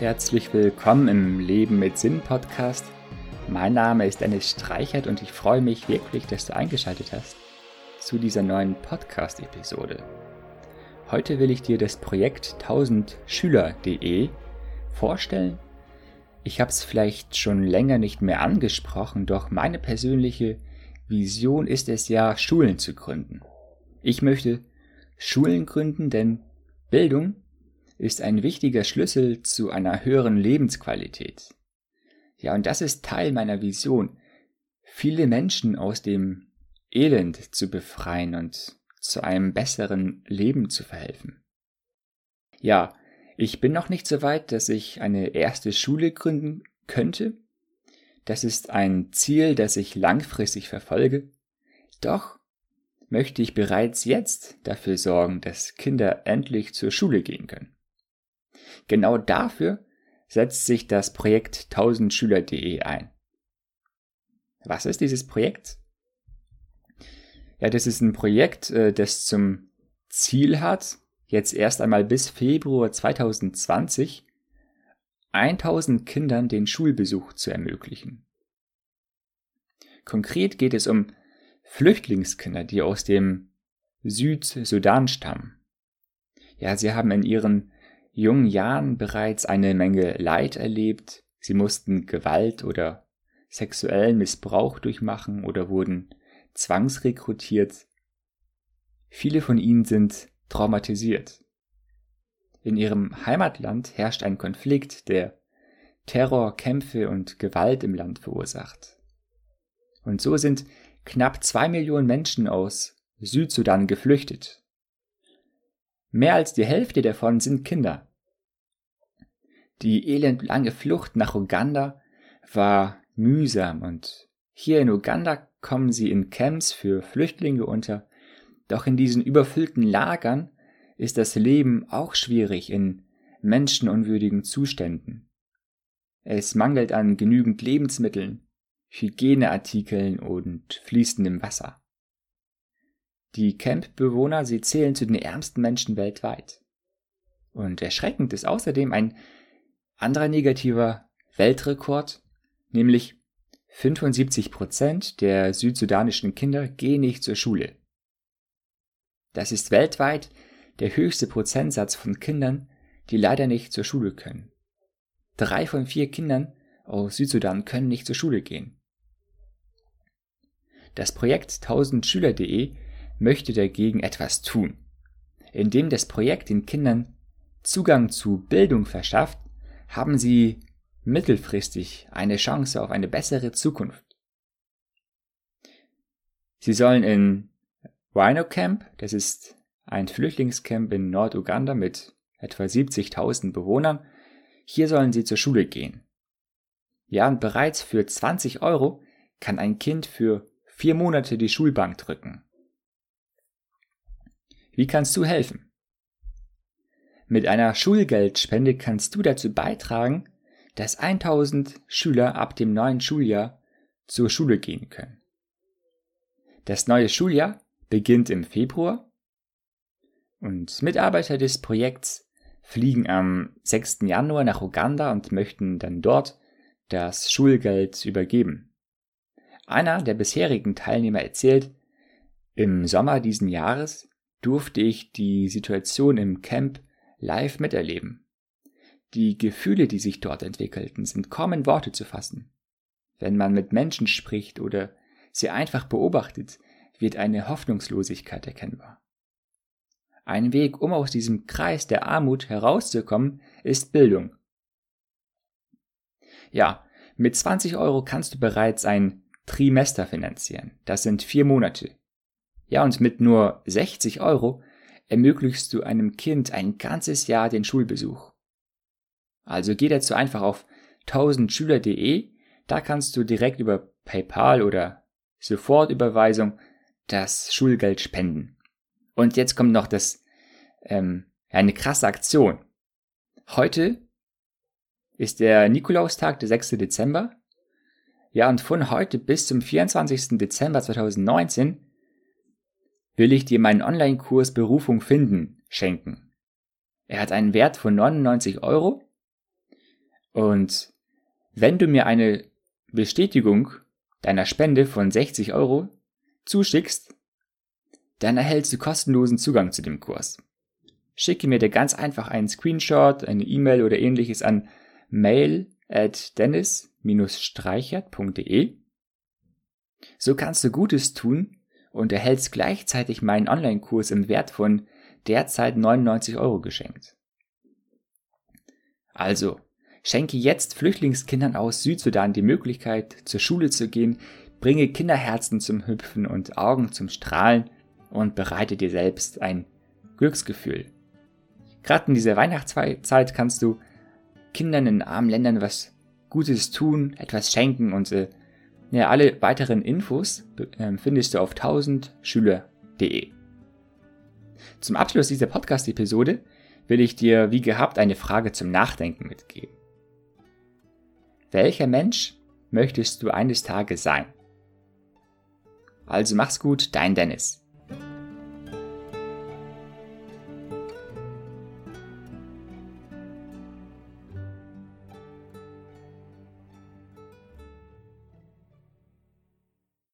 Herzlich willkommen im Leben mit Sinn Podcast. Mein Name ist Dennis Streichert und ich freue mich wirklich, dass du eingeschaltet hast zu dieser neuen Podcast-Episode. Heute will ich dir das Projekt 1000schüler.de vorstellen. Ich habe es vielleicht schon länger nicht mehr angesprochen, doch meine persönliche Vision ist es ja, Schulen zu gründen. Ich möchte Schulen gründen, denn Bildung ist ein wichtiger Schlüssel zu einer höheren Lebensqualität. Ja, und das ist Teil meiner Vision, viele Menschen aus dem Elend zu befreien und zu einem besseren Leben zu verhelfen. Ja, ich bin noch nicht so weit, dass ich eine erste Schule gründen könnte. Das ist ein Ziel, das ich langfristig verfolge. Doch möchte ich bereits jetzt dafür sorgen, dass Kinder endlich zur Schule gehen können. Genau dafür setzt sich das Projekt 1000schüler.de ein. Was ist dieses Projekt? Ja, das ist ein Projekt, äh, das zum Ziel hat, jetzt erst einmal bis Februar 2020 1000 Kindern den Schulbesuch zu ermöglichen. Konkret geht es um Flüchtlingskinder, die aus dem Südsudan stammen. Ja, sie haben in ihren jungen Jahren bereits eine Menge Leid erlebt, sie mussten Gewalt oder sexuellen Missbrauch durchmachen oder wurden zwangsrekrutiert. Viele von ihnen sind traumatisiert. In ihrem Heimatland herrscht ein Konflikt, der Terror, Kämpfe und Gewalt im Land verursacht. Und so sind knapp zwei Millionen Menschen aus Südsudan geflüchtet. Mehr als die Hälfte davon sind Kinder. Die elendlange Flucht nach Uganda war mühsam und hier in Uganda kommen sie in Camps für Flüchtlinge unter, doch in diesen überfüllten Lagern ist das Leben auch schwierig in menschenunwürdigen Zuständen. Es mangelt an genügend Lebensmitteln, Hygieneartikeln und fließendem Wasser. Die Campbewohner, sie zählen zu den ärmsten Menschen weltweit. Und erschreckend ist außerdem ein anderer negativer Weltrekord, nämlich 75 Prozent der südsudanischen Kinder gehen nicht zur Schule. Das ist weltweit der höchste Prozentsatz von Kindern, die leider nicht zur Schule können. Drei von vier Kindern aus Südsudan können nicht zur Schule gehen. Das Projekt 1000schüler.de möchte dagegen etwas tun, indem das Projekt den Kindern Zugang zu Bildung verschafft, haben sie mittelfristig eine Chance auf eine bessere Zukunft. Sie sollen in Rhino Camp, das ist ein Flüchtlingscamp in Norduganda mit etwa 70.000 Bewohnern, hier sollen sie zur Schule gehen. Ja, und bereits für 20 Euro kann ein Kind für vier Monate die Schulbank drücken. Wie kannst du helfen? Mit einer Schulgeldspende kannst du dazu beitragen, dass 1000 Schüler ab dem neuen Schuljahr zur Schule gehen können. Das neue Schuljahr beginnt im Februar und Mitarbeiter des Projekts fliegen am 6. Januar nach Uganda und möchten dann dort das Schulgeld übergeben. Einer der bisherigen Teilnehmer erzählt, im Sommer diesen Jahres durfte ich die Situation im Camp live miterleben. Die Gefühle, die sich dort entwickelten, sind kaum in Worte zu fassen. Wenn man mit Menschen spricht oder sie einfach beobachtet, wird eine Hoffnungslosigkeit erkennbar. Ein Weg, um aus diesem Kreis der Armut herauszukommen, ist Bildung. Ja, mit 20 Euro kannst du bereits ein Trimester finanzieren. Das sind vier Monate. Ja, und mit nur 60 Euro ermöglichst du einem Kind ein ganzes Jahr den Schulbesuch. Also geh dazu einfach auf 1000schüler.de, da kannst du direkt über PayPal oder Sofortüberweisung das Schulgeld spenden. Und jetzt kommt noch das, ähm, eine krasse Aktion. Heute ist der Nikolaustag, der 6. Dezember. Ja, und von heute bis zum 24. Dezember 2019 will ich dir meinen Online-Kurs Berufung finden schenken. Er hat einen Wert von 99 Euro. Und wenn du mir eine Bestätigung deiner Spende von 60 Euro zuschickst, dann erhältst du kostenlosen Zugang zu dem Kurs. Schicke mir dir ganz einfach einen Screenshot, eine E-Mail oder ähnliches an mail at dennis-streichert.de. So kannst du Gutes tun und erhältst gleichzeitig meinen Online-Kurs im Wert von derzeit 99 Euro geschenkt. Also, schenke jetzt Flüchtlingskindern aus Südsudan die Möglichkeit, zur Schule zu gehen, bringe Kinderherzen zum Hüpfen und Augen zum Strahlen und bereite dir selbst ein Glücksgefühl. Gerade in dieser Weihnachtszeit kannst du Kindern in armen Ländern was Gutes tun, etwas schenken und äh, ja, alle weiteren Infos äh, findest du auf 1000schüler.de. Zum Abschluss dieser Podcast-Episode will ich dir wie gehabt eine Frage zum Nachdenken mitgeben. Welcher Mensch möchtest du eines Tages sein? Also mach's gut, dein Dennis.